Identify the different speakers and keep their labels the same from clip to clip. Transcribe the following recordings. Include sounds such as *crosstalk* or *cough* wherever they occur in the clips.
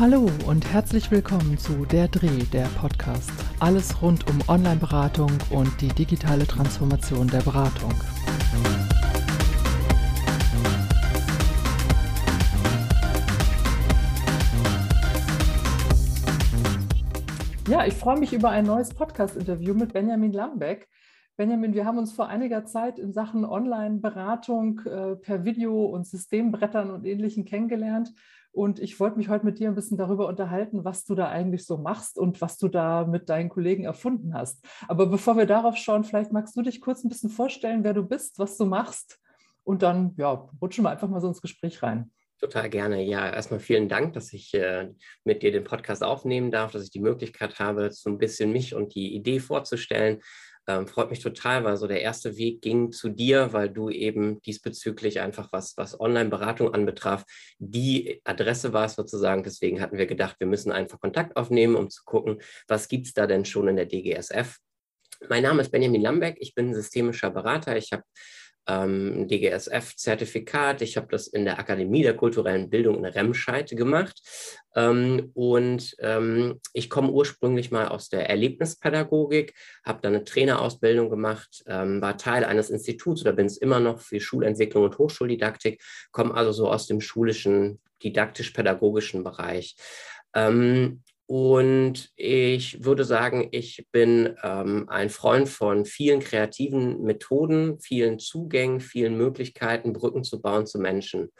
Speaker 1: Hallo und herzlich willkommen zu Der Dreh, der Podcast. Alles rund um Online-Beratung und die digitale Transformation der Beratung. Ja, ich freue mich über ein neues Podcast-Interview mit Benjamin Lambeck. Benjamin, wir haben uns vor einiger Zeit in Sachen Online-Beratung äh, per Video und Systembrettern und Ähnlichem kennengelernt. Und ich wollte mich heute mit dir ein bisschen darüber unterhalten, was du da eigentlich so machst und was du da mit deinen Kollegen erfunden hast. Aber bevor wir darauf schauen, vielleicht magst du dich kurz ein bisschen vorstellen, wer du bist, was du machst. Und dann ja, rutschen wir einfach mal so ins Gespräch rein.
Speaker 2: Total gerne. Ja, erstmal vielen Dank, dass ich äh, mit dir den Podcast aufnehmen darf, dass ich die Möglichkeit habe, so ein bisschen mich und die Idee vorzustellen. Ähm, freut mich total, weil so der erste Weg ging zu dir, weil du eben diesbezüglich einfach was, was Online-Beratung anbetraf, die Adresse war sozusagen. Deswegen hatten wir gedacht, wir müssen einfach Kontakt aufnehmen, um zu gucken, was gibt es da denn schon in der DGSF. Mein Name ist Benjamin Lambeck, ich bin systemischer Berater. Ich habe ähm, DGSF-Zertifikat. Ich habe das in der Akademie der kulturellen Bildung in Remscheid gemacht. Ähm, und ähm, ich komme ursprünglich mal aus der Erlebnispädagogik, habe dann eine Trainerausbildung gemacht, ähm, war Teil eines Instituts oder bin es immer noch für Schulentwicklung und Hochschuldidaktik, komme also so aus dem schulischen, didaktisch-pädagogischen Bereich. Ähm, und ich würde sagen, ich bin ähm, ein Freund von vielen kreativen Methoden, vielen Zugängen, vielen Möglichkeiten, Brücken zu bauen zu Menschen.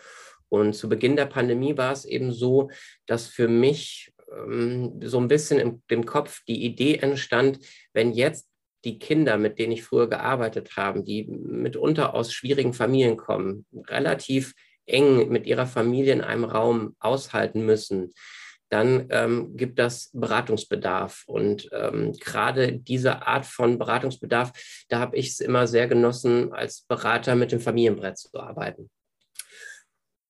Speaker 2: Und zu Beginn der Pandemie war es eben so, dass für mich ähm, so ein bisschen im, im Kopf die Idee entstand, wenn jetzt die Kinder, mit denen ich früher gearbeitet habe, die mitunter aus schwierigen Familien kommen, relativ eng mit ihrer Familie in einem Raum aushalten müssen, dann ähm, gibt das Beratungsbedarf. Und ähm, gerade diese Art von Beratungsbedarf, da habe ich es immer sehr genossen, als Berater mit dem Familienbrett zu arbeiten.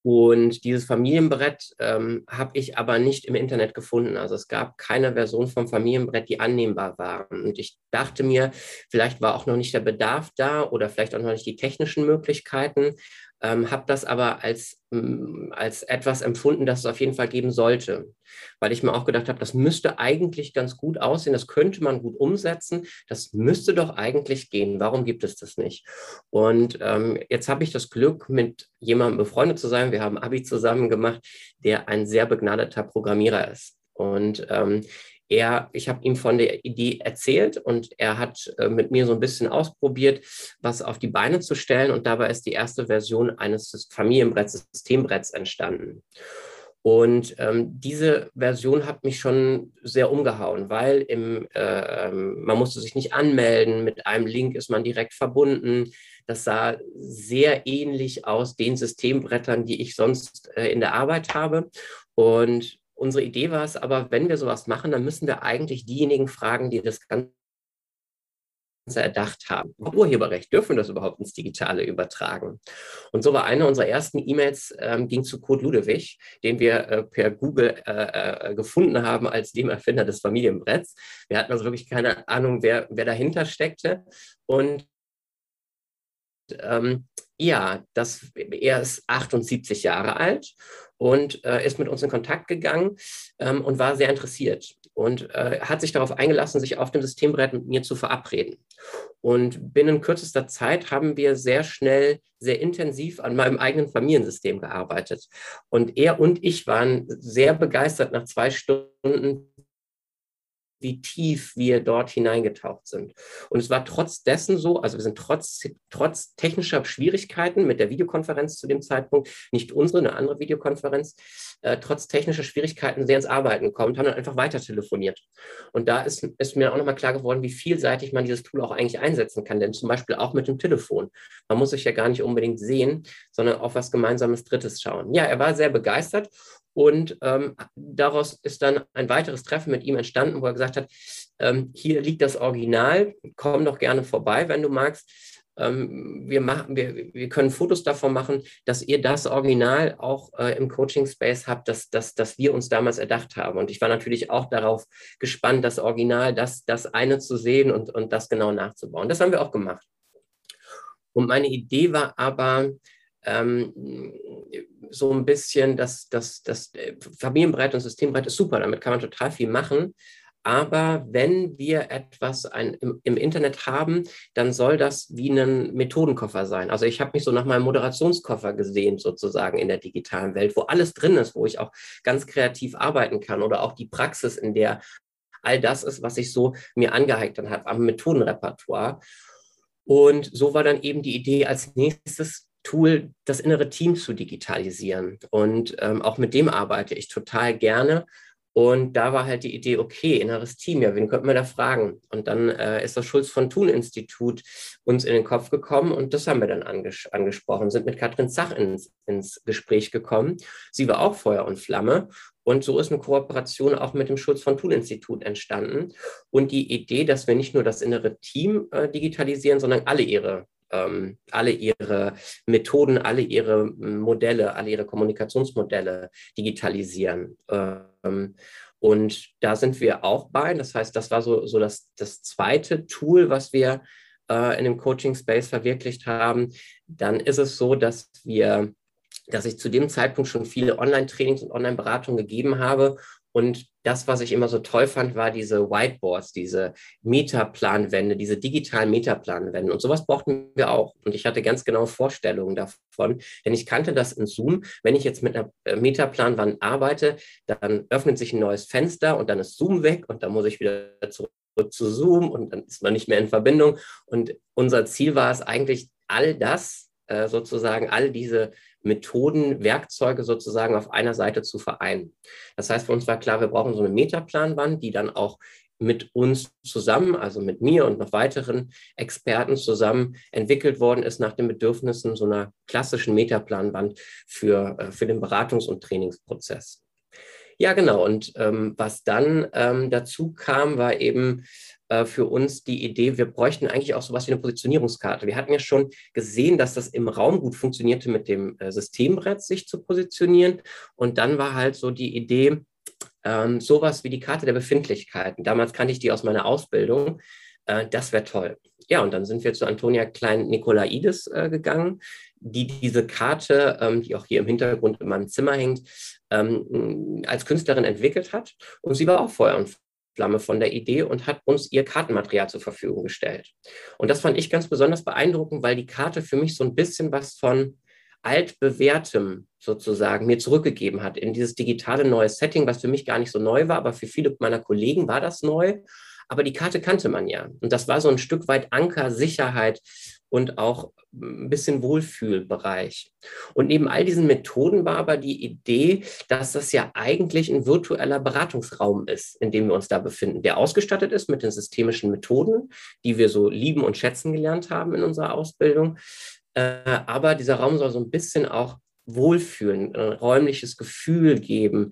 Speaker 2: Und dieses Familienbrett ähm, habe ich aber nicht im Internet gefunden. Also es gab keine Version vom Familienbrett, die annehmbar war. Und ich dachte mir, vielleicht war auch noch nicht der Bedarf da oder vielleicht auch noch nicht die technischen Möglichkeiten ähm, habe das aber als, mm, als etwas empfunden, das es auf jeden Fall geben sollte, weil ich mir auch gedacht habe, das müsste eigentlich ganz gut aussehen, das könnte man gut umsetzen, das müsste doch eigentlich gehen. Warum gibt es das nicht? Und ähm, jetzt habe ich das Glück, mit jemandem befreundet zu sein. Wir haben Abi zusammen gemacht, der ein sehr begnadeter Programmierer ist. Und ähm, er, ich habe ihm von der Idee erzählt und er hat äh, mit mir so ein bisschen ausprobiert, was auf die Beine zu stellen. Und dabei ist die erste Version eines Familienbretts, Systembretts entstanden. Und ähm, diese Version hat mich schon sehr umgehauen, weil im, äh, ähm, man musste sich nicht anmelden, mit einem Link ist man direkt verbunden. Das sah sehr ähnlich aus den Systembrettern, die ich sonst äh, in der Arbeit habe. Und Unsere Idee war es aber, wenn wir sowas machen, dann müssen wir eigentlich diejenigen fragen, die das Ganze erdacht haben. Urheberrecht, dürfen das überhaupt ins Digitale übertragen? Und so war eine unserer ersten E-Mails, ähm, ging zu Kurt Ludewig, den wir äh, per Google äh, äh, gefunden haben als dem Erfinder des Familienbretts. Wir hatten also wirklich keine Ahnung, wer, wer dahinter steckte. Und ähm, ja, das, er ist 78 Jahre alt und äh, ist mit uns in Kontakt gegangen ähm, und war sehr interessiert und äh, hat sich darauf eingelassen, sich auf dem Systembrett mit mir zu verabreden. Und binnen kürzester Zeit haben wir sehr schnell, sehr intensiv an meinem eigenen Familiensystem gearbeitet. Und er und ich waren sehr begeistert nach zwei Stunden, wie tief wir dort hineingetaucht sind. Und es war trotz dessen so, also wir sind trotz, trotz technischer Schwierigkeiten mit der Videokonferenz zu dem Zeitpunkt, nicht unsere, eine andere Videokonferenz, äh, trotz technischer Schwierigkeiten sehr ins Arbeiten gekommen und haben dann einfach weiter telefoniert. Und da ist, ist mir auch nochmal klar geworden, wie vielseitig man dieses Tool auch eigentlich einsetzen kann, denn zum Beispiel auch mit dem Telefon. Man muss sich ja gar nicht unbedingt sehen, sondern auf was gemeinsames Drittes schauen. Ja, er war sehr begeistert und ähm, daraus ist dann ein weiteres Treffen mit ihm entstanden, wo er gesagt hat, ähm, hier liegt das Original, komm doch gerne vorbei, wenn du magst. Ähm, wir, machen, wir, wir können Fotos davon machen, dass ihr das Original auch äh, im Coaching-Space habt, das, das, das wir uns damals erdacht haben. Und ich war natürlich auch darauf gespannt, das Original, das, das eine zu sehen und, und das genau nachzubauen. Das haben wir auch gemacht. Und meine Idee war aber, ähm, so ein bisschen, dass das, das äh, Familienbrett und Systembrett ist super, damit kann man total viel machen. Aber wenn wir etwas ein, im, im, Internet haben, dann soll das wie ein Methodenkoffer sein. Also ich habe mich so nach meinem Moderationskoffer gesehen, sozusagen in der digitalen Welt, wo alles drin ist, wo ich auch ganz kreativ arbeiten kann oder auch die Praxis, in der all das ist, was ich so mir angeeignet habe am Methodenrepertoire. Und so war dann eben die Idee, als nächstes Tool das innere Team zu digitalisieren. Und ähm, auch mit dem arbeite ich total gerne und da war halt die Idee, okay, inneres Team, ja, wen könnten wir da fragen? Und dann äh, ist das Schulz von Thun Institut uns in den Kopf gekommen und das haben wir dann anges angesprochen, sind mit Katrin Zach ins, ins Gespräch gekommen. Sie war auch Feuer und Flamme und so ist eine Kooperation auch mit dem Schulz von Thun Institut entstanden. Und die Idee, dass wir nicht nur das innere Team äh, digitalisieren, sondern alle ihre ähm, alle ihre Methoden, alle ihre Modelle, alle ihre Kommunikationsmodelle digitalisieren. Ähm, und da sind wir auch bei. Das heißt, das war so, so das, das zweite Tool, was wir äh, in dem Coaching Space verwirklicht haben. Dann ist es so, dass wir dass ich zu dem Zeitpunkt schon viele Online-Trainings und Online-Beratungen gegeben habe und das, was ich immer so toll fand, war diese Whiteboards, diese Metaplanwände, diese digitalen Metaplanwände. Und sowas brauchten wir auch. Und ich hatte ganz genaue Vorstellungen davon, denn ich kannte das in Zoom. Wenn ich jetzt mit einer äh, Metaplanwand arbeite, dann öffnet sich ein neues Fenster und dann ist Zoom weg und dann muss ich wieder zurück zu Zoom und dann ist man nicht mehr in Verbindung. Und unser Ziel war es eigentlich, all das äh, sozusagen, all diese Methoden, Werkzeuge sozusagen auf einer Seite zu vereinen. Das heißt, für uns war klar, wir brauchen so eine Metaplanwand, die dann auch mit uns zusammen, also mit mir und noch weiteren Experten zusammen entwickelt worden ist nach den Bedürfnissen so einer klassischen Metaplanwand für, äh, für den Beratungs- und Trainingsprozess. Ja, genau. Und ähm, was dann ähm, dazu kam, war eben äh, für uns die Idee, wir bräuchten eigentlich auch sowas wie eine Positionierungskarte. Wir hatten ja schon gesehen, dass das im Raum gut funktionierte, mit dem äh, Systembrett sich zu positionieren. Und dann war halt so die Idee, ähm, sowas wie die Karte der Befindlichkeiten. Damals kannte ich die aus meiner Ausbildung. Äh, das wäre toll. Ja, und dann sind wir zu Antonia Klein-Nikolaides äh, gegangen, die diese Karte, ähm, die auch hier im Hintergrund in meinem Zimmer hängt, ähm, als Künstlerin entwickelt hat. Und sie war auch Feuer und Flamme von der Idee und hat uns ihr Kartenmaterial zur Verfügung gestellt. Und das fand ich ganz besonders beeindruckend, weil die Karte für mich so ein bisschen was von altbewährtem sozusagen mir zurückgegeben hat in dieses digitale neue Setting, was für mich gar nicht so neu war, aber für viele meiner Kollegen war das neu. Aber die Karte kannte man ja. Und das war so ein Stück weit Anker, Sicherheit und auch ein bisschen Wohlfühlbereich. Und neben all diesen Methoden war aber die Idee, dass das ja eigentlich ein virtueller Beratungsraum ist, in dem wir uns da befinden, der ausgestattet ist mit den systemischen Methoden, die wir so lieben und schätzen gelernt haben in unserer Ausbildung. Äh, aber dieser Raum soll so ein bisschen auch Wohlfühlen, ein räumliches Gefühl geben,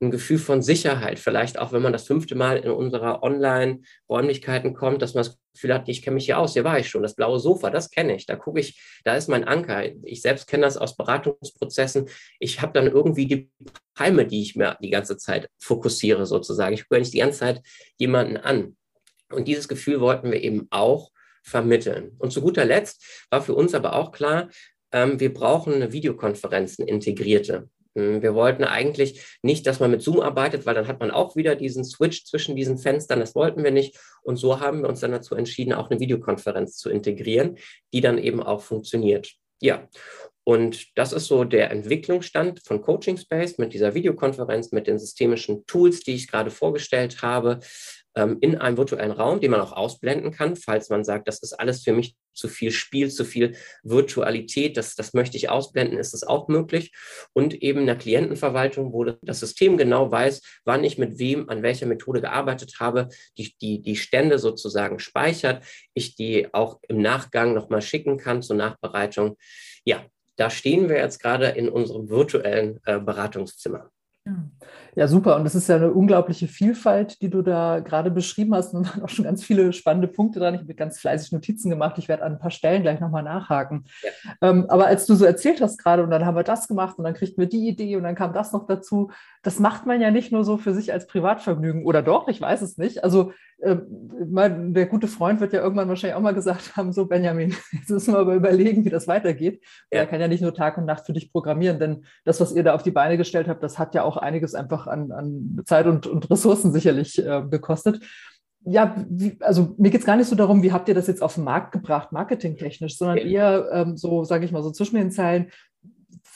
Speaker 2: ein Gefühl von Sicherheit, vielleicht auch wenn man das fünfte Mal in unserer Online-Räumlichkeiten kommt, dass man das Gefühl hat, ich kenne mich hier aus, hier war ich schon, das blaue Sofa, das kenne ich, da gucke ich, da ist mein Anker. Ich selbst kenne das aus Beratungsprozessen. Ich habe dann irgendwie die Palme, die ich mir die ganze Zeit fokussiere sozusagen. Ich gucke nicht die ganze Zeit jemanden an. Und dieses Gefühl wollten wir eben auch vermitteln. Und zu guter Letzt war für uns aber auch klar, ähm, wir brauchen eine Videokonferenzen integrierte. Hm, wir wollten eigentlich nicht, dass man mit Zoom arbeitet, weil dann hat man auch wieder diesen Switch zwischen diesen Fenstern. Das wollten wir nicht. Und so haben wir uns dann dazu entschieden, auch eine Videokonferenz zu integrieren, die dann eben auch funktioniert. Ja, und das ist so der Entwicklungsstand von Coaching Space mit dieser Videokonferenz, mit den systemischen Tools, die ich gerade vorgestellt habe ähm, in einem virtuellen Raum, den man auch ausblenden kann, falls man sagt, das ist alles für mich zu viel Spiel, zu viel Virtualität, das, das möchte ich ausblenden, ist das auch möglich. Und eben einer Klientenverwaltung, wo das System genau weiß, wann ich mit wem an welcher Methode gearbeitet habe, die, die, die Stände sozusagen speichert, ich die auch im Nachgang nochmal schicken kann zur Nachbereitung. Ja, da stehen wir jetzt gerade in unserem virtuellen äh, Beratungszimmer.
Speaker 1: Ja, super. Und es ist ja eine unglaubliche Vielfalt, die du da gerade beschrieben hast. Und waren auch schon ganz viele spannende Punkte dran. Ich habe ganz fleißig Notizen gemacht. Ich werde an ein paar Stellen gleich nochmal nachhaken. Ja. Ähm, aber als du so erzählt hast gerade, und dann haben wir das gemacht und dann kriegten wir die Idee und dann kam das noch dazu, das macht man ja nicht nur so für sich als Privatvergnügen. Oder doch, ich weiß es nicht. Also äh, mein, der gute Freund wird ja irgendwann wahrscheinlich auch mal gesagt haben, so Benjamin, *laughs* jetzt müssen wir aber überlegen, wie das weitergeht. Ja. Er kann ja nicht nur Tag und Nacht für dich programmieren, denn das, was ihr da auf die Beine gestellt habt, das hat ja auch einiges einfach an, an Zeit und, und Ressourcen sicherlich äh, gekostet. Ja, wie, also mir geht es gar nicht so darum, wie habt ihr das jetzt auf den Markt gebracht, marketingtechnisch, sondern eher ähm, so, sage ich mal, so zwischen den Zeilen,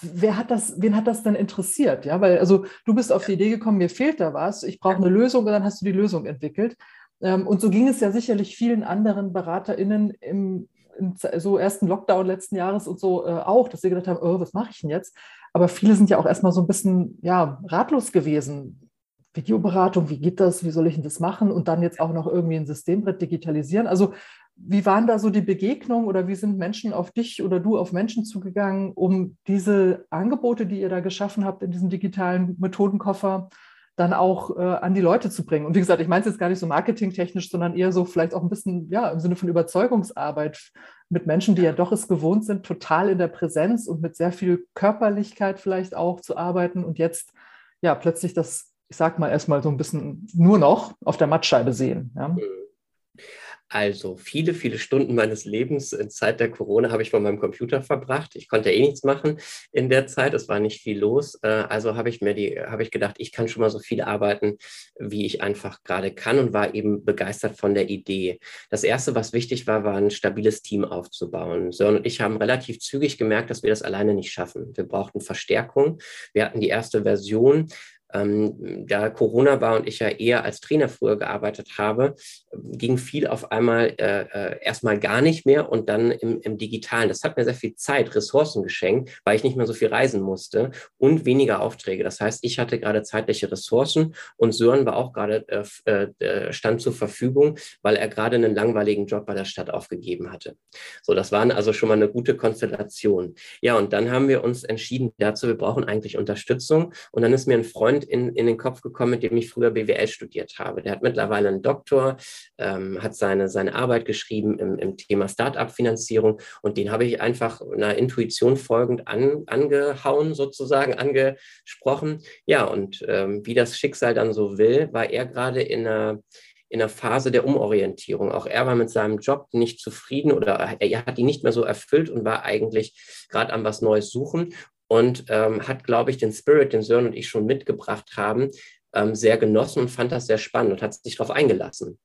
Speaker 1: wer hat das, wen hat das denn interessiert? Ja, weil also du bist auf die Idee gekommen, mir fehlt da was, ich brauche eine Lösung und dann hast du die Lösung entwickelt. Ähm, und so ging es ja sicherlich vielen anderen BeraterInnen im, im so ersten Lockdown letzten Jahres und so äh, auch, dass sie gedacht haben, oh, was mache ich denn jetzt? Aber viele sind ja auch erstmal so ein bisschen ja, ratlos gewesen. Videoberatung, wie geht das? Wie soll ich denn das machen? Und dann jetzt auch noch irgendwie ein Systembrett digitalisieren. Also wie waren da so die Begegnungen oder wie sind Menschen auf dich oder du auf Menschen zugegangen, um diese Angebote, die ihr da geschaffen habt in diesem digitalen Methodenkoffer, dann auch äh, an die Leute zu bringen. Und wie gesagt, ich meine es jetzt gar nicht so marketingtechnisch, sondern eher so vielleicht auch ein bisschen, ja, im Sinne von Überzeugungsarbeit mit Menschen, die ja doch es gewohnt sind, total in der Präsenz und mit sehr viel Körperlichkeit vielleicht auch zu arbeiten und jetzt ja plötzlich das, ich sag mal, erstmal so ein bisschen nur noch auf der Mattscheibe sehen. Ja. Mhm.
Speaker 2: Also viele, viele Stunden meines Lebens in Zeit der Corona habe ich vor meinem Computer verbracht. Ich konnte eh nichts machen in der Zeit. Es war nicht viel los. Äh, also habe ich mir die, habe ich gedacht, ich kann schon mal so viel arbeiten, wie ich einfach gerade kann und war eben begeistert von der Idee. Das erste, was wichtig war, war ein stabiles Team aufzubauen. Sören und ich haben relativ zügig gemerkt, dass wir das alleine nicht schaffen. Wir brauchten Verstärkung. Wir hatten die erste Version ähm, da Corona war und ich ja eher als Trainer früher gearbeitet habe, ging viel auf einmal äh, äh, erstmal gar nicht mehr und dann im, im Digitalen. Das hat mir sehr viel Zeit, Ressourcen geschenkt, weil ich nicht mehr so viel reisen musste und weniger Aufträge. Das heißt, ich hatte gerade zeitliche Ressourcen und Sören war auch gerade äh, äh, stand zur Verfügung, weil er gerade einen langweiligen Job bei der Stadt aufgegeben hatte. So, das waren also schon mal eine gute Konstellation. Ja, und dann haben wir uns entschieden dazu, wir brauchen eigentlich Unterstützung. Und dann ist mir ein Freund Freund in, in den Kopf gekommen, mit dem ich früher BWL studiert habe. Der hat mittlerweile einen Doktor, ähm, hat seine, seine Arbeit geschrieben im, im Thema Start-up-Finanzierung und den habe ich einfach einer Intuition folgend an, angehauen, sozusagen, angesprochen. Ja, und ähm, wie das Schicksal dann so will, war er gerade in einer in einer Phase der Umorientierung. Auch er war mit seinem Job nicht zufrieden oder er hat ihn nicht mehr so erfüllt und war eigentlich gerade an was Neues suchen und ähm, hat, glaube ich, den Spirit, den Sören und ich schon mitgebracht haben, ähm, sehr genossen und fand das sehr spannend und hat sich darauf eingelassen.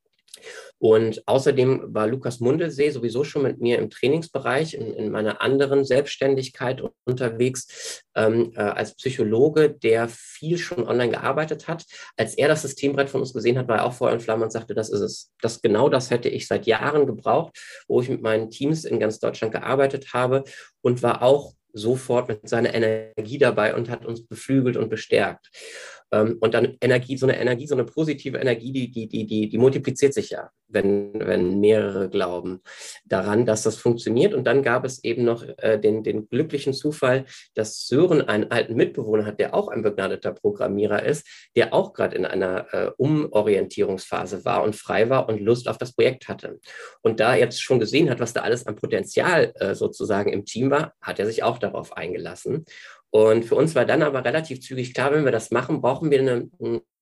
Speaker 2: Und außerdem war Lukas Mundelsee sowieso schon mit mir im Trainingsbereich in, in meiner anderen Selbstständigkeit unterwegs ähm, äh, als Psychologe, der viel schon online gearbeitet hat. Als er das Systembrett von uns gesehen hat, war er auch Feuer und Flamme und sagte, das ist es. Das genau das hätte ich seit Jahren gebraucht, wo ich mit meinen Teams in ganz Deutschland gearbeitet habe und war auch sofort mit seiner Energie dabei und hat uns beflügelt und bestärkt. Ähm, und dann Energie, so eine Energie, so eine positive Energie, die, die, die, die, die multipliziert sich ja, wenn, wenn mehrere glauben daran, dass das funktioniert. Und dann gab es eben noch äh, den, den glücklichen Zufall, dass Sören einen alten Mitbewohner hat, der auch ein begnadeter Programmierer ist, der auch gerade in einer äh, Umorientierungsphase war und frei war und Lust auf das Projekt hatte. Und da er jetzt schon gesehen hat, was da alles an Potenzial äh, sozusagen im Team war, hat er sich auch darauf eingelassen. Und für uns war dann aber relativ zügig klar, wenn wir das machen, brauchen wir eine,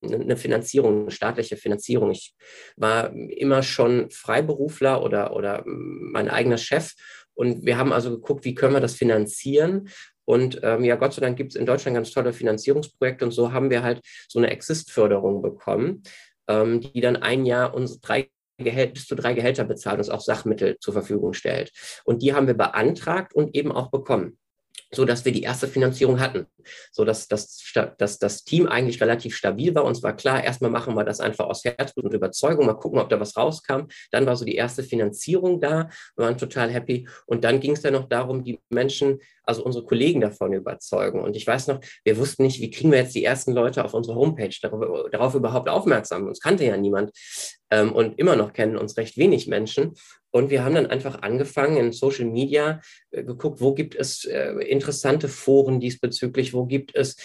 Speaker 2: eine Finanzierung, eine staatliche Finanzierung. Ich war immer schon Freiberufler oder, oder mein eigener Chef. Und wir haben also geguckt, wie können wir das finanzieren? Und ähm, ja, Gott sei Dank gibt es in Deutschland ganz tolle Finanzierungsprojekte. Und so haben wir halt so eine Exist-Förderung bekommen, ähm, die dann ein Jahr unsere drei Gehält, bis zu drei Gehälter bezahlt und uns auch Sachmittel zur Verfügung stellt. Und die haben wir beantragt und eben auch bekommen so dass wir die erste Finanzierung hatten, so dass, dass, dass das Team eigentlich relativ stabil war. Uns war klar, erstmal machen wir das einfach aus Herzblut und Überzeugung, mal gucken, ob da was rauskam. Dann war so die erste Finanzierung da, wir waren total happy. Und dann ging es dann noch darum, die Menschen, also unsere Kollegen davon überzeugen. Und ich weiß noch, wir wussten nicht, wie kriegen wir jetzt die ersten Leute auf unsere Homepage darauf, darauf überhaupt aufmerksam. Uns kannte ja niemand. Ähm, und immer noch kennen uns recht wenig Menschen. Und wir haben dann einfach angefangen in Social Media äh, geguckt, wo gibt es äh, interessante Foren diesbezüglich, wo gibt es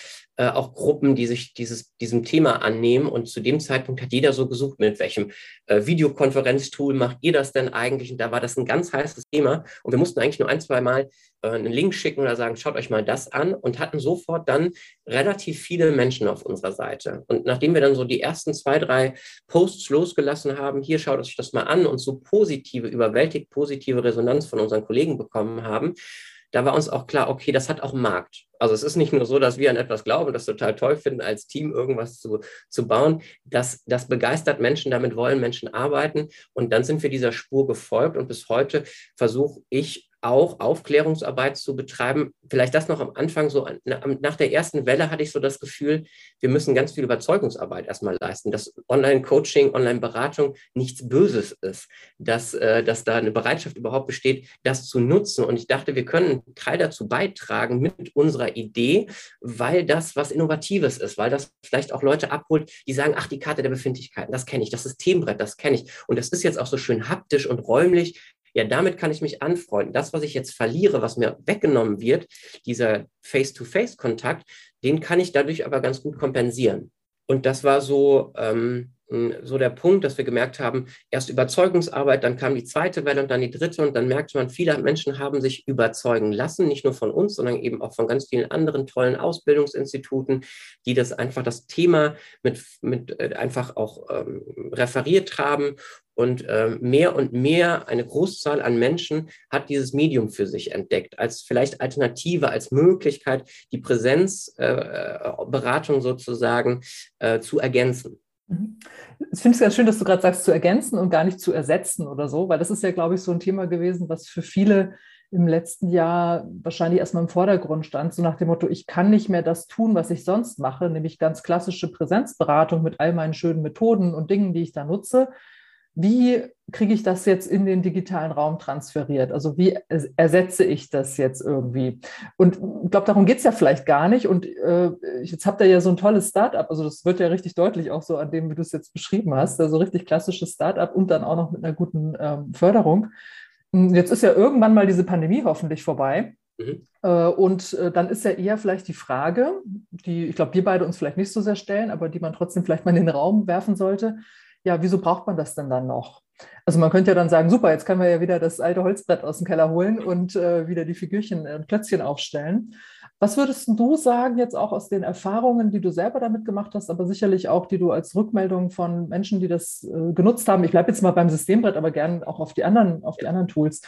Speaker 2: äh, auch Gruppen, die sich dieses, diesem Thema annehmen. Und zu dem Zeitpunkt hat jeder so gesucht, mit welchem äh, Videokonferenztool macht ihr das denn eigentlich? Und da war das ein ganz heißes Thema. Und wir mussten eigentlich nur ein, zwei Mal äh, einen Link schicken oder sagen, schaut euch mal das an und hatten sofort dann relativ viele Menschen auf unserer Seite. Und nachdem wir dann so die ersten zwei, drei Posts losgelassen haben, hier schaut euch das mal an und so positive, überwältigt positive Resonanz von unseren Kollegen bekommen haben, da war uns auch klar, okay, das hat auch einen Markt. Also es ist nicht nur so, dass wir an etwas glauben, das total toll finden, als Team irgendwas zu, zu bauen. Das, das begeistert Menschen, damit wollen Menschen arbeiten. Und dann sind wir dieser Spur gefolgt und bis heute versuche ich auch Aufklärungsarbeit zu betreiben. Vielleicht das noch am Anfang, so nach der ersten Welle hatte ich so das Gefühl, wir müssen ganz viel Überzeugungsarbeit erstmal leisten, dass Online-Coaching, Online-Beratung nichts Böses ist, dass, äh, dass da eine Bereitschaft überhaupt besteht, das zu nutzen. Und ich dachte, wir können einen Teil dazu beitragen mit unserer Idee, weil das was Innovatives ist, weil das vielleicht auch Leute abholt, die sagen, ach, die Karte der Befindlichkeiten, das kenne ich, das Systembrett, das kenne ich. Und das ist jetzt auch so schön haptisch und räumlich ja, damit kann ich mich anfreunden. Das, was ich jetzt verliere, was mir weggenommen wird, dieser Face-to-Face-Kontakt, den kann ich dadurch aber ganz gut kompensieren. Und das war so, ähm, so der Punkt, dass wir gemerkt haben, erst Überzeugungsarbeit, dann kam die zweite Welle und dann die dritte und dann merkte man, viele Menschen haben sich überzeugen lassen, nicht nur von uns, sondern eben auch von ganz vielen anderen tollen Ausbildungsinstituten, die das einfach das Thema mit, mit äh, einfach auch ähm, referiert haben und ähm, mehr und mehr eine Großzahl an Menschen hat dieses Medium für sich entdeckt, als vielleicht Alternative, als Möglichkeit, die Präsenzberatung äh, sozusagen äh, zu ergänzen.
Speaker 1: Mhm. Ich finde es ganz schön, dass du gerade sagst, zu ergänzen und gar nicht zu ersetzen oder so, weil das ist ja, glaube ich, so ein Thema gewesen, was für viele im letzten Jahr wahrscheinlich erstmal im Vordergrund stand, so nach dem Motto, ich kann nicht mehr das tun, was ich sonst mache, nämlich ganz klassische Präsenzberatung mit all meinen schönen Methoden und Dingen, die ich da nutze. Wie kriege ich das jetzt in den digitalen Raum transferiert? Also wie ersetze ich das jetzt irgendwie? Und ich glaube, darum geht es ja vielleicht gar nicht. Und äh, jetzt habt ihr ja so ein tolles Startup. Also das wird ja richtig deutlich auch so an dem, wie du es jetzt beschrieben hast. Also richtig klassisches Startup und dann auch noch mit einer guten ähm, Förderung. Hm, jetzt ist ja irgendwann mal diese Pandemie hoffentlich vorbei. Mhm. Äh, und äh, dann ist ja eher vielleicht die Frage, die ich glaube, wir beide uns vielleicht nicht so sehr stellen, aber die man trotzdem vielleicht mal in den Raum werfen sollte ja, wieso braucht man das denn dann noch? Also man könnte ja dann sagen, super, jetzt können wir ja wieder das alte Holzbrett aus dem Keller holen und äh, wieder die Figürchen und Klötzchen aufstellen. Was würdest du sagen, jetzt auch aus den Erfahrungen, die du selber damit gemacht hast, aber sicherlich auch, die du als Rückmeldung von Menschen, die das äh, genutzt haben, ich bleibe jetzt mal beim Systembrett, aber gern auch auf die anderen, auf die anderen Tools,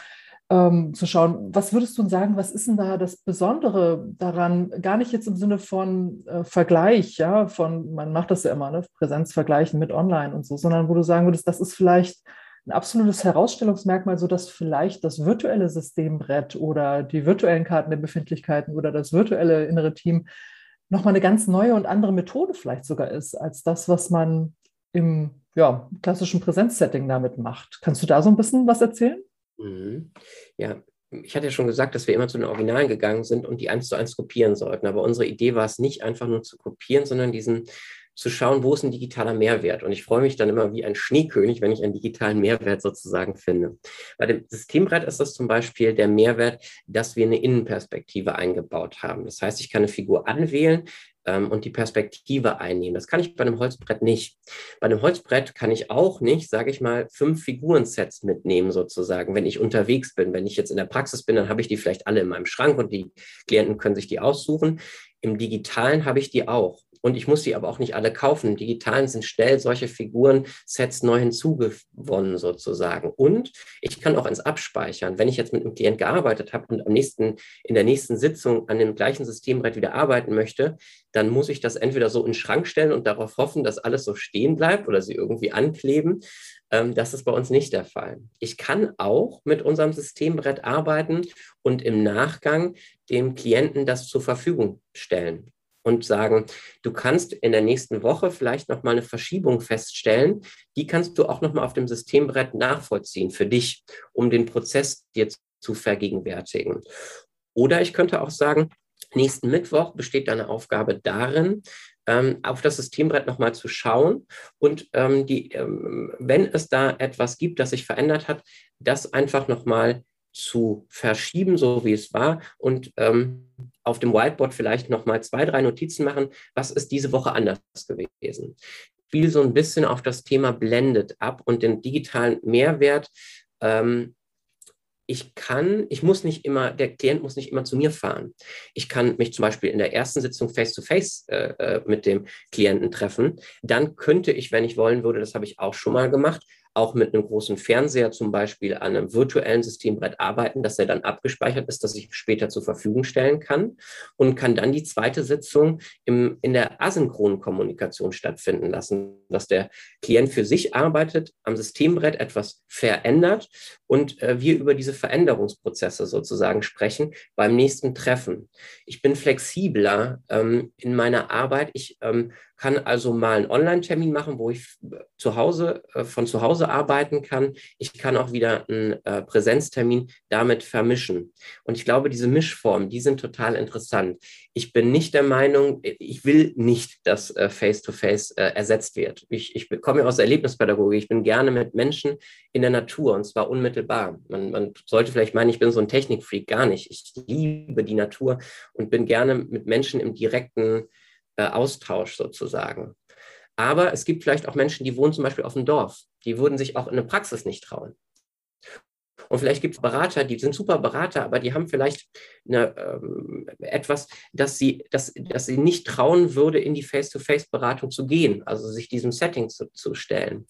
Speaker 1: ähm, zu schauen, was würdest du sagen, was ist denn da das Besondere daran? Gar nicht jetzt im Sinne von äh, Vergleich, ja, von, man macht das ja immer, ne, Präsenz vergleichen mit online und so, sondern wo du sagen würdest, das ist vielleicht ein absolutes Herausstellungsmerkmal, so dass vielleicht das virtuelle Systembrett oder die virtuellen Karten der Befindlichkeiten oder das virtuelle innere Team nochmal eine ganz neue und andere Methode vielleicht sogar ist, als das, was man im ja, klassischen Präsenzsetting damit macht. Kannst du da so ein bisschen was erzählen?
Speaker 2: Mhm. Ja, ich hatte ja schon gesagt, dass wir immer zu den Originalen gegangen sind und die eins zu eins kopieren sollten. Aber unsere Idee war es nicht einfach nur zu kopieren, sondern diesen zu schauen, wo ist ein digitaler Mehrwert. Und ich freue mich dann immer wie ein Schneekönig, wenn ich einen digitalen Mehrwert sozusagen finde. Bei dem Systembrett ist das zum Beispiel der Mehrwert, dass wir eine Innenperspektive eingebaut haben. Das heißt, ich kann eine Figur anwählen, ähm, und die Perspektive einnehmen. Das kann ich bei einem Holzbrett nicht. Bei einem Holzbrett kann ich auch nicht, sage ich mal, fünf Figurensets mitnehmen sozusagen, wenn ich unterwegs bin. Wenn ich jetzt in der Praxis bin, dann habe ich die vielleicht alle in meinem Schrank und die Klienten können sich die aussuchen. Im digitalen habe ich die auch. Und ich muss die aber auch nicht alle kaufen. Im Digitalen sind schnell solche Figuren-Sets neu hinzugewonnen sozusagen. Und ich kann auch ins Abspeichern. Wenn ich jetzt mit einem Klient gearbeitet habe und am nächsten, in der nächsten Sitzung an dem gleichen Systembrett wieder arbeiten möchte, dann muss ich das entweder so in den Schrank stellen und darauf hoffen, dass alles so stehen bleibt oder sie irgendwie ankleben. Ähm, das ist bei uns nicht der Fall. Ich kann auch mit unserem Systembrett arbeiten und im Nachgang dem Klienten das zur Verfügung stellen und sagen, du kannst in der nächsten Woche vielleicht noch mal eine Verschiebung feststellen. Die kannst du auch noch mal auf dem Systembrett nachvollziehen für dich, um den Prozess dir zu vergegenwärtigen. Oder ich könnte auch sagen, nächsten Mittwoch besteht deine Aufgabe darin, ähm, auf das Systembrett nochmal zu schauen und ähm, die, ähm, wenn es da etwas gibt, das sich verändert hat, das einfach nochmal zu verschieben, so wie es war, und ähm, auf dem Whiteboard vielleicht nochmal zwei, drei Notizen machen, was ist diese Woche anders gewesen. Ich spiele so ein bisschen auf das Thema Blended ab und den digitalen Mehrwert. Ähm, ich kann, ich muss nicht immer, der Klient muss nicht immer zu mir fahren. Ich kann mich zum Beispiel in der ersten Sitzung face-to-face -face, äh, äh mit dem Klienten treffen. Dann könnte ich, wenn ich wollen würde, das habe ich auch schon mal gemacht, auch mit einem großen Fernseher zum Beispiel an einem virtuellen Systembrett arbeiten, dass er dann abgespeichert ist, dass ich später zur Verfügung stellen kann und kann dann die zweite Sitzung im, in der asynchronen Kommunikation stattfinden lassen, dass der Klient für sich arbeitet, am Systembrett etwas verändert und äh, wir über diese Veränderungsprozesse sozusagen sprechen beim nächsten Treffen. Ich bin flexibler ähm, in meiner Arbeit. Ich ähm, kann also mal einen Online-Termin machen, wo ich zu Hause, äh, von zu Hause arbeiten kann. Ich kann auch wieder einen äh, Präsenztermin damit vermischen. Und ich glaube, diese Mischformen, die sind total interessant. Ich bin nicht der Meinung, ich will nicht, dass äh, Face-to-Face -face, äh, ersetzt wird. Ich, ich komme aus der Erlebnispädagogik. Ich bin gerne mit Menschen in der Natur und zwar unmittelbar. Man, man sollte vielleicht meinen, ich bin so ein Technikfreak. Gar nicht. Ich liebe die Natur und bin gerne mit Menschen im direkten äh, Austausch sozusagen. Aber es gibt vielleicht auch Menschen, die wohnen zum Beispiel auf dem Dorf. Die würden sich auch in der Praxis nicht trauen. Und vielleicht gibt es Berater, die sind super Berater, aber die haben vielleicht eine, ähm, etwas, dass sie, dass, dass sie nicht trauen würde, in die Face-to-Face-Beratung zu gehen, also sich diesem Setting zu, zu stellen.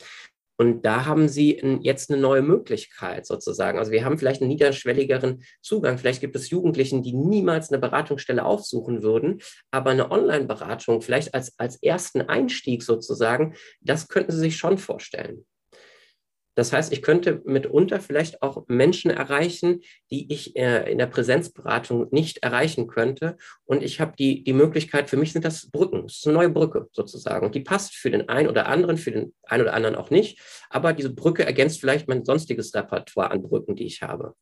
Speaker 2: Und da haben Sie jetzt eine neue Möglichkeit sozusagen. Also wir haben vielleicht einen niederschwelligeren Zugang. Vielleicht gibt es Jugendlichen, die niemals eine Beratungsstelle aufsuchen würden, aber eine Online-Beratung vielleicht als, als ersten Einstieg sozusagen, das könnten Sie sich schon vorstellen. Das heißt, ich könnte mitunter vielleicht auch Menschen erreichen, die ich äh, in der Präsenzberatung nicht erreichen könnte. Und ich habe die, die Möglichkeit, für mich sind das Brücken, das ist eine neue Brücke sozusagen. Die passt für den einen oder anderen, für den einen oder anderen auch nicht. Aber diese Brücke ergänzt vielleicht mein sonstiges Repertoire an Brücken, die ich habe.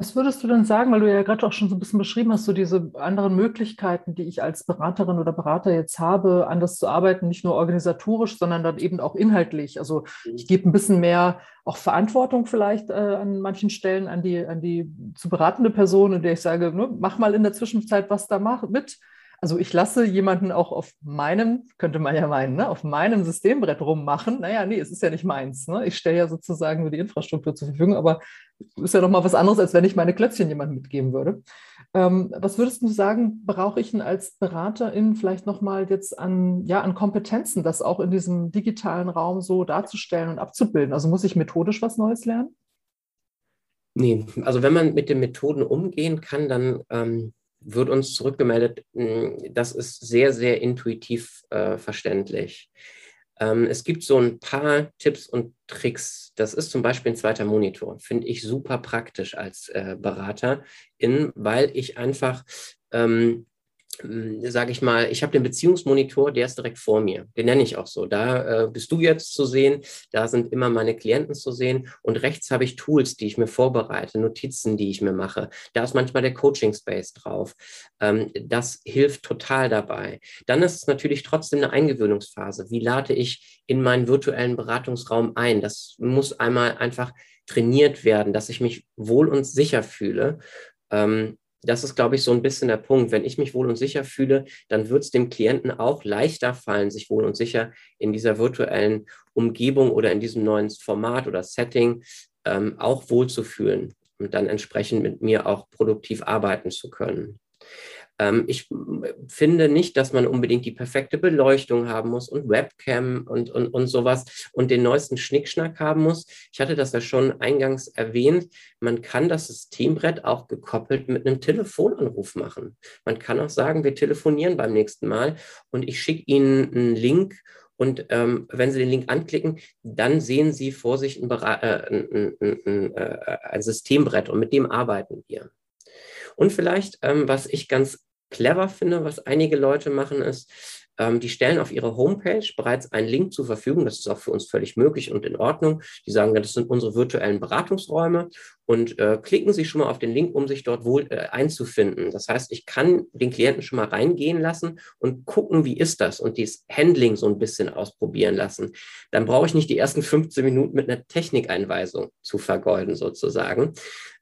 Speaker 1: Was würdest du denn sagen, weil du ja gerade auch schon so ein bisschen beschrieben hast, so diese anderen Möglichkeiten, die ich als Beraterin oder Berater jetzt habe, anders zu arbeiten, nicht nur organisatorisch, sondern dann eben auch inhaltlich. Also ich gebe ein bisschen mehr auch Verantwortung vielleicht äh, an manchen Stellen an die, an die zu beratende Person, in der ich sage, ne, mach mal in der Zwischenzeit was da mach, mit also ich lasse jemanden auch auf meinem, könnte man ja meinen, ne, auf meinem Systembrett rummachen. Naja, nee, es ist ja nicht meins. Ne? Ich stelle ja sozusagen nur die Infrastruktur zur Verfügung, aber ist ja noch mal was anderes, als wenn ich meine Klötzchen jemandem mitgeben würde. Ähm, was würdest du sagen, brauche ich denn als Beraterin vielleicht noch mal jetzt an, ja, an Kompetenzen, das auch in diesem digitalen Raum so darzustellen und abzubilden? Also muss ich methodisch was Neues lernen?
Speaker 2: Nee, also wenn man mit den Methoden umgehen kann, dann ähm, wird uns zurückgemeldet, hm, das ist sehr, sehr intuitiv äh, verständlich. Ähm, es gibt so ein paar Tipps und Tricks. Das ist zum Beispiel ein zweiter Monitor. Finde ich super praktisch als äh, Berater, in, weil ich einfach ähm, hm, sage ich mal, ich habe den Beziehungsmonitor, der ist direkt vor mir. Den nenne ich auch so. Da äh, bist du jetzt zu sehen, da sind immer meine Klienten zu sehen und rechts habe ich Tools, die ich mir vorbereite, Notizen, die ich mir mache. Da ist manchmal der Coaching Space drauf. Ähm, das hilft total dabei. Dann ist es natürlich trotzdem eine Eingewöhnungsphase. Wie lade ich in meinen virtuellen Beratungsraum ein? Das muss einmal einfach trainiert werden, dass ich mich wohl und sicher fühle. Ähm, das ist, glaube ich, so ein bisschen der Punkt. Wenn ich mich wohl und sicher fühle, dann wird es dem Klienten auch leichter fallen, sich wohl und sicher in dieser virtuellen Umgebung oder in diesem neuen Format oder Setting ähm, auch wohlzufühlen und dann entsprechend mit mir auch produktiv arbeiten zu können. Ähm, ich finde nicht, dass man unbedingt die perfekte Beleuchtung haben muss und Webcam und, und, und sowas und den neuesten Schnickschnack haben muss. Ich hatte das ja schon eingangs erwähnt. Man kann das Systembrett auch gekoppelt mit einem Telefonanruf machen. Man kann auch sagen, wir telefonieren beim nächsten Mal und ich schicke Ihnen einen Link und ähm, wenn Sie den Link anklicken, dann sehen Sie vor sich ein, äh, ein, ein, äh, ein, Systembrett und mit dem arbeiten wir. Und vielleicht, ähm, was ich ganz clever finde, was einige Leute machen, ist, Ähm, die stellen auf ihrer Homepage bereits einen Link zur Verfügung. Das ist auch für uns völlig möglich und in Ordnung. Die sagen, das sind unsere virtuellen Beratungsräume und äh, klicken Sie schon mal auf den Link, um sich dort wohl äh, einzufinden. Das heißt, ich kann den Klienten schon mal reingehen lassen und gucken, wie ist das und dieses Handling so ein bisschen ausprobieren lassen. Dann brauche ich nicht die ersten 15 Minuten mit einer Technikeinweisung zu vergeuden sozusagen.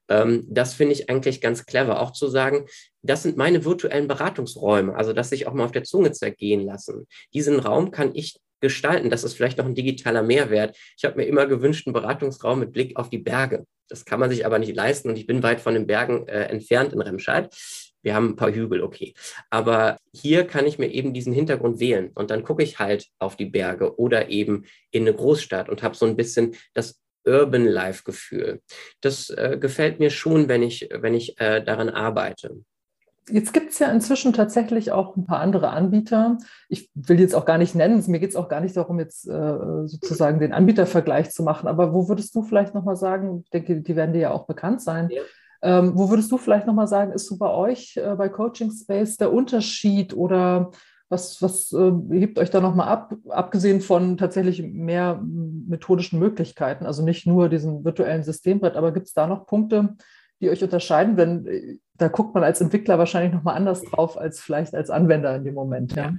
Speaker 2: Ähm, das finde ich eigentlich ganz clever, auch zu sagen, das sind meine virtuellen Beratungsräume, also dass sich auch mal auf der Zunge zergehen lassen. Diesen Raum kann ich gestalten. Das ist vielleicht noch ein digitaler Mehrwert. Ich habe mir immer gewünscht, einen Beratungsraum mit Blick auf die Berge. Das kann man sich aber nicht leisten und ich bin weit von den Bergen äh, entfernt in Remscheid. Wir haben ein paar Hügel, okay. Aber hier kann ich mir eben diesen Hintergrund wählen und dann gucke ich halt auf die Berge oder eben in eine Großstadt und habe so ein bisschen das Urban Life Gefühl. Das äh, gefällt mir schon, wenn ich, wenn ich äh, daran arbeite.
Speaker 1: Jetzt gibt es ja inzwischen tatsächlich auch ein paar andere Anbieter. Ich will jetzt auch gar nicht nennen, mir geht es auch gar nicht darum, jetzt äh, sozusagen den Anbietervergleich zu machen. Aber wo würdest du vielleicht nochmal sagen, ich denke, die werden dir ja auch bekannt sein. Ja. Ähm, wo würdest du vielleicht nochmal sagen, ist so bei euch äh, bei Coaching Space der Unterschied oder was, was äh, hebt euch da nochmal ab, abgesehen von tatsächlich mehr methodischen Möglichkeiten, also nicht nur diesem virtuellen Systembrett, aber gibt es da noch Punkte, die euch unterscheiden? Wenn, äh, da guckt man als Entwickler wahrscheinlich nochmal anders drauf als vielleicht als Anwender in dem Moment.
Speaker 2: Ja.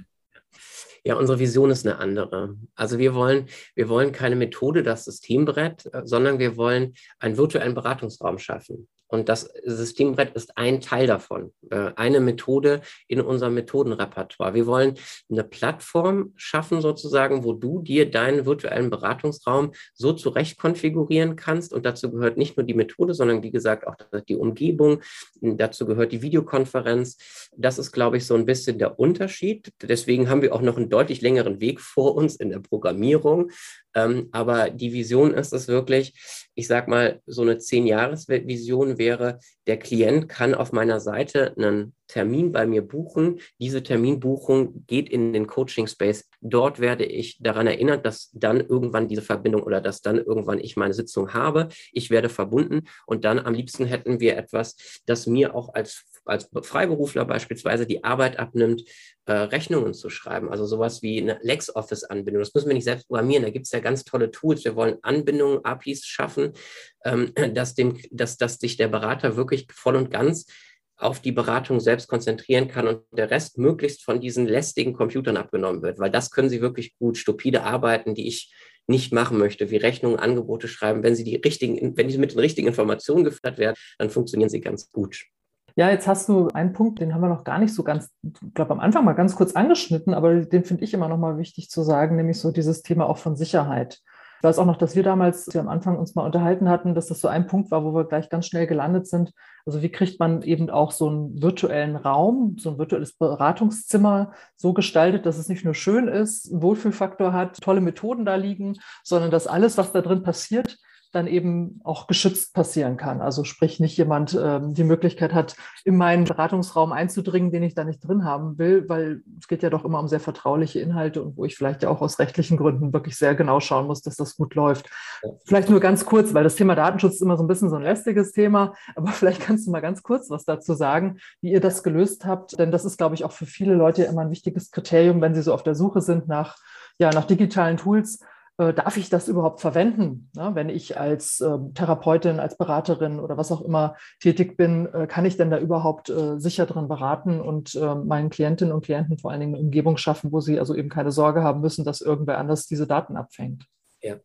Speaker 2: Ja, unsere Vision ist eine andere. Also wir wollen, wir wollen keine Methode, das Systembrett, äh, sondern wir wollen einen virtuellen Beratungsraum schaffen. Und das Systembrett ist ein Teil davon, äh, eine Methode in unserem Methodenrepertoire. Wir wollen eine Plattform schaffen, sozusagen, wo du dir deinen virtuellen Beratungsraum so zurecht konfigurieren kannst. Und dazu gehört nicht nur die Methode, sondern wie gesagt auch die Umgebung. Dazu gehört die Videokonferenz. Das ist, glaube ich, so ein bisschen der Unterschied. Deswegen haben wir auch noch einen deutlich längeren Weg vor uns in der Programmierung. Ähm, aber die Vision ist es wirklich, ich sage mal, so eine Zehn-Jahres-Vision wäre, der Klient kann auf meiner Seite einen Termin bei mir buchen. Diese Terminbuchung geht in den Coaching Space. Dort werde ich daran erinnert, dass dann irgendwann diese Verbindung oder dass dann irgendwann ich meine Sitzung habe. Ich werde verbunden und dann am liebsten hätten wir etwas, das mir auch als als Freiberufler beispielsweise die Arbeit abnimmt, äh, Rechnungen zu schreiben. Also sowas wie eine LexOffice-Anbindung. Das müssen wir nicht selbst programmieren. Da gibt es ja ganz tolle Tools. Wir wollen Anbindungen, APIs schaffen, ähm, *clears throat* dass, dem, dass, dass sich der Berater wirklich voll und ganz auf die Beratung selbst konzentrieren kann und der Rest möglichst von diesen lästigen Computern abgenommen wird, weil das können sie wirklich gut. Stupide Arbeiten, die ich nicht machen möchte, wie Rechnungen, Angebote schreiben, wenn sie die richtigen, wenn die mit den richtigen Informationen gefüttert werden, dann funktionieren sie ganz gut.
Speaker 1: Ja, jetzt hast du einen Punkt, den haben wir noch gar nicht so ganz, ich glaube am Anfang mal ganz kurz angeschnitten, aber den finde ich immer noch mal wichtig zu sagen, nämlich so dieses Thema auch von Sicherheit. Ich weiß auch noch, dass wir damals, als wir am Anfang uns mal unterhalten hatten, dass das so ein Punkt war, wo wir gleich ganz schnell gelandet sind. Also wie kriegt man eben auch so einen virtuellen Raum, so ein virtuelles Beratungszimmer so gestaltet, dass es nicht nur schön ist, einen Wohlfühlfaktor hat, tolle Methoden da liegen, sondern dass alles, was da drin passiert, dann eben auch geschützt passieren kann. Also sprich nicht jemand ähm, die Möglichkeit hat, in meinen Beratungsraum einzudringen, den ich da nicht drin haben will, weil es geht ja doch immer um sehr vertrauliche Inhalte und wo ich vielleicht ja auch aus rechtlichen Gründen wirklich sehr genau schauen muss, dass das gut läuft. Vielleicht nur ganz kurz, weil das Thema Datenschutz ist immer so ein bisschen so ein lästiges Thema, aber *laughs* vielleicht kannst du mal ganz kurz was dazu sagen, wie ihr das gelöst habt, denn das ist, glaube ich, auch für viele Leute immer ein wichtiges Kriterium, wenn sie so auf der Suche sind nach, ja, nach digitalen Tools äh, darf ich das überhaupt verwenden? Ne? Wenn ich als äh, Therapeutin, als Beraterin oder was auch immer tätig bin, äh, kann ich denn da überhaupt äh, sicher drin beraten und äh, meinen Klientinnen und Klienten vor allen Dingen eine Umgebung schaffen, wo sie also eben keine Sorge haben müssen, dass irgendwer anders diese Daten abfängt?
Speaker 2: Ja.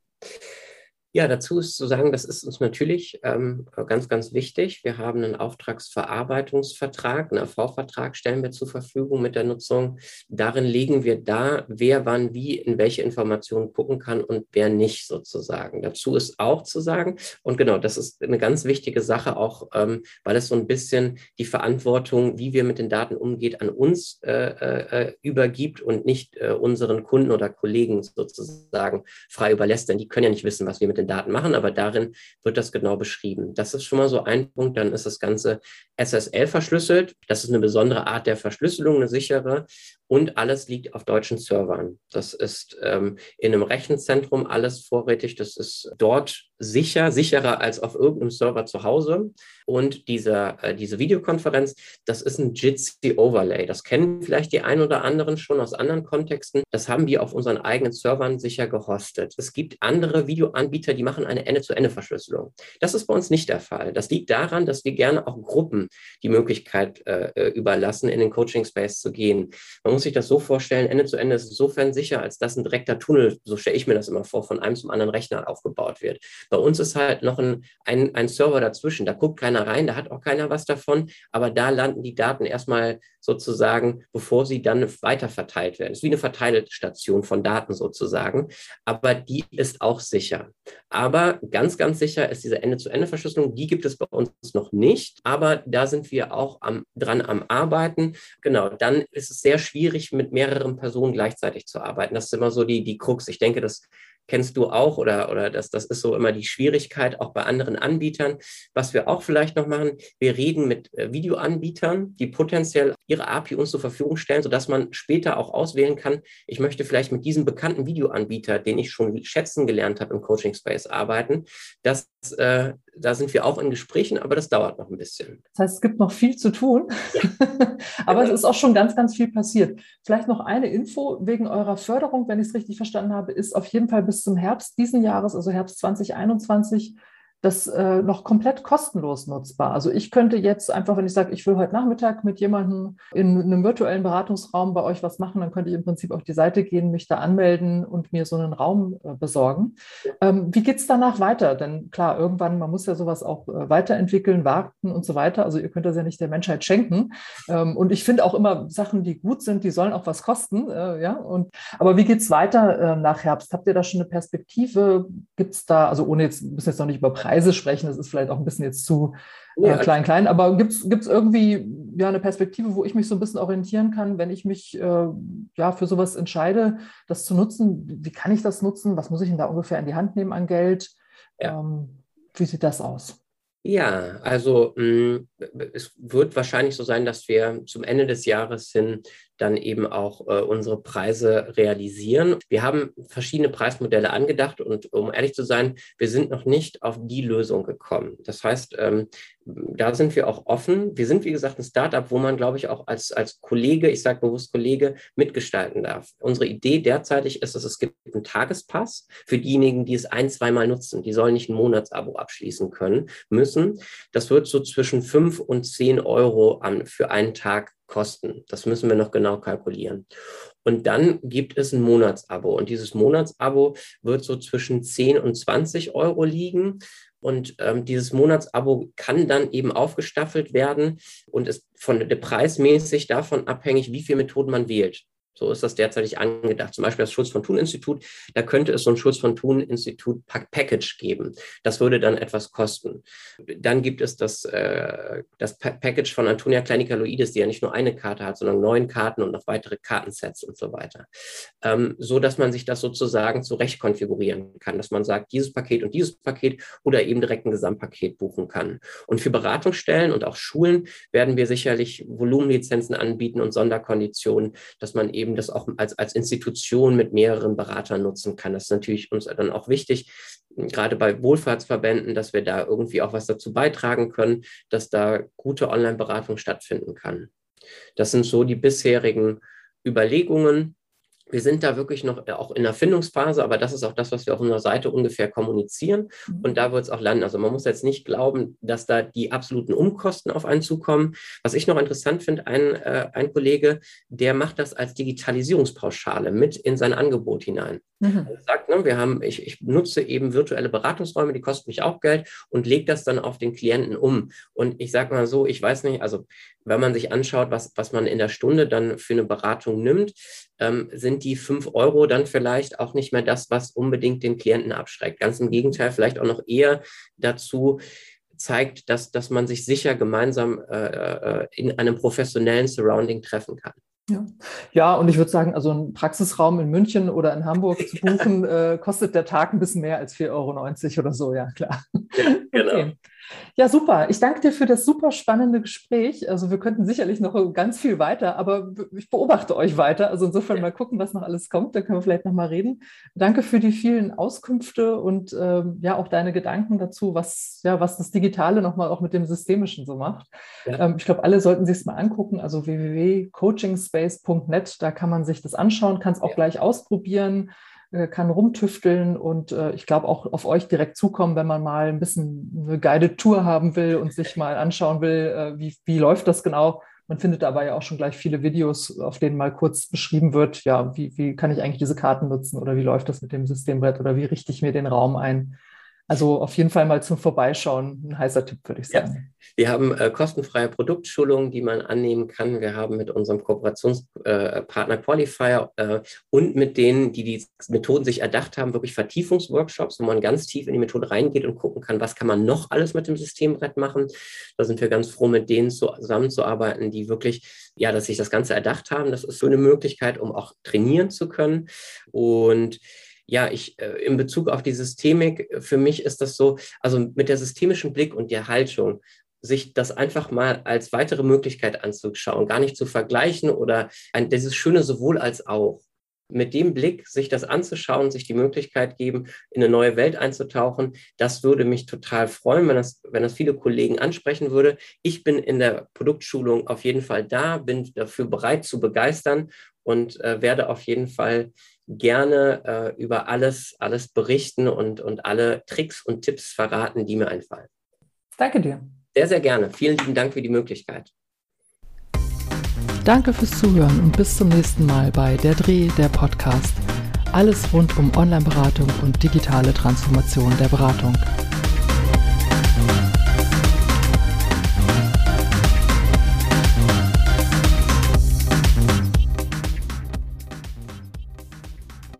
Speaker 2: Ja, dazu ist zu sagen, das ist uns natürlich ähm, ganz, ganz wichtig. Wir haben einen Auftragsverarbeitungsvertrag, einen AV-Vertrag stellen wir zur Verfügung mit der Nutzung. Darin legen wir da, wer wann wie in welche Informationen gucken kann und wer nicht sozusagen. Dazu ist auch zu sagen, und genau, das ist eine ganz wichtige Sache auch, ähm, weil es so ein bisschen die Verantwortung, wie wir mit den Daten umgeht, an uns äh, äh, übergibt und nicht äh, unseren Kunden oder Kollegen sozusagen frei überlässt, denn die können ja nicht wissen, was wir mit den eigenen Daten machen, aber darin wird das genau beschrieben. Das ist schon mal so ein Punkt. Dann ist das Ganze SSL verschlüsselt. Das ist eine besondere Art der Verschlüsselung, eine sichere. Und alles liegt auf deutschen Servern. Das ist ähm, in einem Rechenzentrum alles vorrätig. Das ist dort sicher, sicherer als auf irgendeinem Server zu Hause. Und diese, äh, diese Videokonferenz, das ist ein Jitsi Overlay. Das kennen vielleicht die ein oder anderen schon aus anderen Kontexten. Das haben wir auf unseren eigenen Servern sicher gehostet. Es gibt andere Videoanbieter, die machen eine Ende-zu-Ende-Verschlüsselung. Das ist bei uns nicht der Fall. Das liegt daran, dass wir gerne auch Gruppen die Möglichkeit äh, äh überlassen, in den Coaching-Space zu gehen. Man muss sich das so vorstellen, Ende zu Ende ist insofern sicher, als dass ein direkter Tunnel, so stelle ich mir das immer vor, von einem zum anderen Rechner aufgebaut wird. Bei uns ist halt noch ein, ein, ein Server dazwischen. Da guckt keiner rein, da hat auch keiner was davon, aber da landen die Daten erstmal sozusagen, bevor sie dann weiter verteilt werden. Es ist wie eine Verteilstation von Daten sozusagen, aber die ist auch sicher. Aber ganz, ganz sicher ist diese Ende-zu-Ende-Verschlüsselung, die gibt es bei uns noch nicht, aber da sind wir auch am, dran am Arbeiten. Genau, dann ist es sehr schwierig, mit mehreren Personen gleichzeitig zu arbeiten. Das ist immer so die, die Krux. Ich denke, das kennst du auch oder, oder das, das ist so immer die Schwierigkeit auch bei anderen Anbietern. Was wir auch vielleicht noch machen, wir reden mit äh, Videoanbietern, die potenziell ihre API uns zur Verfügung stellen, sodass man später auch auswählen kann, ich möchte vielleicht mit diesem bekannten Videoanbieter, den ich schon schätzen gelernt habe im Coaching Space arbeiten. Das, äh, da sind wir auch in Gesprächen, aber das dauert noch ein bisschen.
Speaker 1: Das heißt, es gibt noch viel zu tun, *laughs* ja. aber es ist auch schon ganz, ganz viel passiert. Vielleicht noch eine Info wegen eurer Förderung, wenn ich es richtig verstanden habe, ist auf jeden Fall bis bis zum Herbst diesen Jahres, also Herbst 2021, das äh, noch komplett kostenlos nutzbar. Also ich könnte jetzt einfach, wenn ich sage, ich will heute Nachmittag mit jemandem in einem virtuellen Beratungsraum bei euch was machen, dann könnte ich im Prinzip auf die Seite gehen, mich da anmelden und mir so einen Raum äh, besorgen. Ähm, wie geht es danach weiter? Denn klar, irgendwann, man muss ja sowas auch äh, weiterentwickeln, warten und so weiter. Also ihr könnt das ja nicht der Menschheit schenken. Ähm, und ich finde auch immer Sachen, die gut sind, die sollen auch was kosten. Äh, ja? und, aber wie geht es weiter äh, nach Herbst? Habt ihr da schon eine Perspektive? Gibt es da, also ohne jetzt, müssen jetzt noch nicht über Preise Preise sprechen, das ist vielleicht auch ein bisschen jetzt zu äh, klein, klein, aber gibt es irgendwie ja, eine Perspektive, wo ich mich so ein bisschen orientieren kann, wenn ich mich äh, ja, für sowas entscheide, das zu nutzen? Wie kann ich das nutzen? Was muss ich denn da ungefähr in die Hand nehmen an Geld? Ja. Ähm, wie sieht das aus?
Speaker 2: Ja, also mh, mm, es wird wahrscheinlich so sein, dass wir zum Ende des Jahres hin dann eben auch äh, unsere Preise realisieren. Wir haben verschiedene Preismodelle angedacht und um ehrlich zu sein, wir sind noch nicht auf die Lösung gekommen. Das heißt, ähm, da sind wir auch offen. Wir sind, wie gesagt, ein Startup, wo man, glaube ich, auch als, als Kollege, ich sage bewusst Kollege, mitgestalten darf. Unsere Idee derzeitig ist, dass es gibt einen Tagespass für diejenigen, die es ein, zweimal nutzen. Die sollen nicht ein Monatsabo abschließen können, müssen. Das wird so zwischen fünf und zehn Euro an, für einen Tag kosten. Das müssen wir noch genau kalkulieren. Und dann gibt es ein Monatsabo. Und dieses Monatsabo wird so zwischen 10 und 20 Euro liegen. Und ähm, dieses Monatsabo kann dann eben aufgestaffelt werden und ist von der preismäßig davon abhängig, wie viele Methoden man wählt. So ist das derzeitig angedacht. Zum Beispiel das Schutz von Thun-Institut, da könnte es so ein Schutz von Thun-Institut Package geben. Das würde dann etwas kosten. Dann gibt es das, äh, das Package von Antonia Kleinikaloides, die ja nicht nur eine Karte hat, sondern neun Karten und noch weitere Kartensets und so weiter. Ähm, so dass man sich das sozusagen zurecht konfigurieren kann, dass man sagt, dieses Paket und dieses Paket oder eben direkt ein Gesamtpaket buchen kann. Und für Beratungsstellen und auch Schulen werden wir sicherlich Volumenlizenzen anbieten und Sonderkonditionen, dass man eben eben das auch als, als Institution mit mehreren Beratern nutzen kann. Das ist natürlich uns dann auch wichtig, gerade bei Wohlfahrtsverbänden, dass wir da irgendwie auch was dazu beitragen können, dass da gute Online-Beratung stattfinden kann. Das sind so die bisherigen Überlegungen wir sind da wirklich noch äh, auch in der Findungsphase, aber das ist auch das, was wir auf unserer Seite ungefähr kommunizieren. Mhm. Und da wird es auch landen. Also man muss jetzt nicht glauben, dass da die absoluten Umkosten auf einen zukommen. Was ich noch interessant finde, ein, äh, ein Kollege, der macht das als Digitalisierungspauschale mit in sein Angebot hinein. Mhm. Er sagt, ne, wir haben, ich, ich nutze eben virtuelle Beratungsräume, die kosten mich auch Geld und lege das dann auf den Klienten um. Und ich sage mal so, ich weiß nicht, also wenn man sich anschaut, was, was man in der Stunde dann für eine Beratung nimmt, ähm, sind die fünf Euro dann vielleicht auch nicht mehr das, was unbedingt den Klienten abschreckt. Ganz im Gegenteil, vielleicht auch noch eher dazu zeigt, dass, dass man sich sicher gemeinsam äh, äh in einem professionellen Surrounding treffen kann.
Speaker 1: Ja. ja, und ich würde sagen, also ein Praxisraum in München oder in Hamburg zu buchen, *laughs* äh, kostet der Tag ein bisschen mehr als 4,90 Euro oder so, ja klar. Ja, genau. Okay. Ja, super. Ich danke dir für das super spannende Gespräch. Also wir könnten sicherlich noch ganz viel weiter, aber ich beobachte euch weiter. Also insofern mal gucken, was noch alles kommt. Da können wir vielleicht noch mal reden. Danke für die vielen Auskünfte und ähm, ja auch deine Gedanken dazu, was ja was das Digitale noch mal auch mit dem Systemischen so macht. Ja. Ähm, ich glaube, alle sollten sich es mal angucken. Also www.coachingspace.net. Da kann man sich das anschauen, kann es auch ja. gleich ausprobieren. Äh, kann rumtüfteln und äh, ich glaube auch auf euch direkt zukommen, wenn man mal ein bisschen eine Guided Tour haben will und sich mal anschauen will, äh, wie, wie läuft das genau. Man findet dabei ja auch schon gleich viele Videos, auf denen mal kurz beschrieben wird, ja, wie, wie kann ich eigentlich diese Karten nutzen oder wie läuft das mit dem Systembrett oder wie richte ich mir den Raum ein. Also auf jeden Fall mal zum Vorbeischauen ein heißer Tipp, würde ich sagen. Ja.
Speaker 2: Wir haben äh, kostenfreie Produktschulungen, die man annehmen kann. Wir haben mit unserem Kooperationspartner äh, Qualifier äh, und mit denen, die die Methoden sich erdacht haben, wirklich Vertiefungsworkshops, wo man ganz tief in die Methode reingeht und gucken kann, was kann man noch alles mit dem Systembrett machen. Da sind wir ganz froh, mit denen zusammenzuarbeiten, die wirklich, ja, dass sich das Ganze erdacht haben. Das ist so eine Möglichkeit, um auch trainieren zu können. Und ja, ich äh, in Bezug auf die Systemik, äh, für mich ist das so, also mit der systemischen Blick und der Haltung, sich das einfach mal als weitere Möglichkeit anzuschauen, gar nicht zu vergleichen oder ein, dieses schöne sowohl als auch. Mit dem Blick, sich das anzuschauen, sich die Möglichkeit geben, in eine neue Welt einzutauchen, das würde mich total freuen, wenn das, wenn das viele Kollegen ansprechen würde. Ich bin in der Produktschulung auf jeden Fall da, bin dafür bereit zu begeistern und äh, werde auf jeden Fall gerne äh, über alles, alles berichten und, und alle Tricks und Tipps verraten, die mir einfallen.
Speaker 1: Danke dir.
Speaker 2: Sehr, sehr gerne. Vielen lieben Dank für die Möglichkeit.
Speaker 1: Danke fürs Zuhören und bis zum nächsten Mal bei Der Dreh, der Podcast. Alles rund um Online-Beratung und digitale Transformation der Beratung.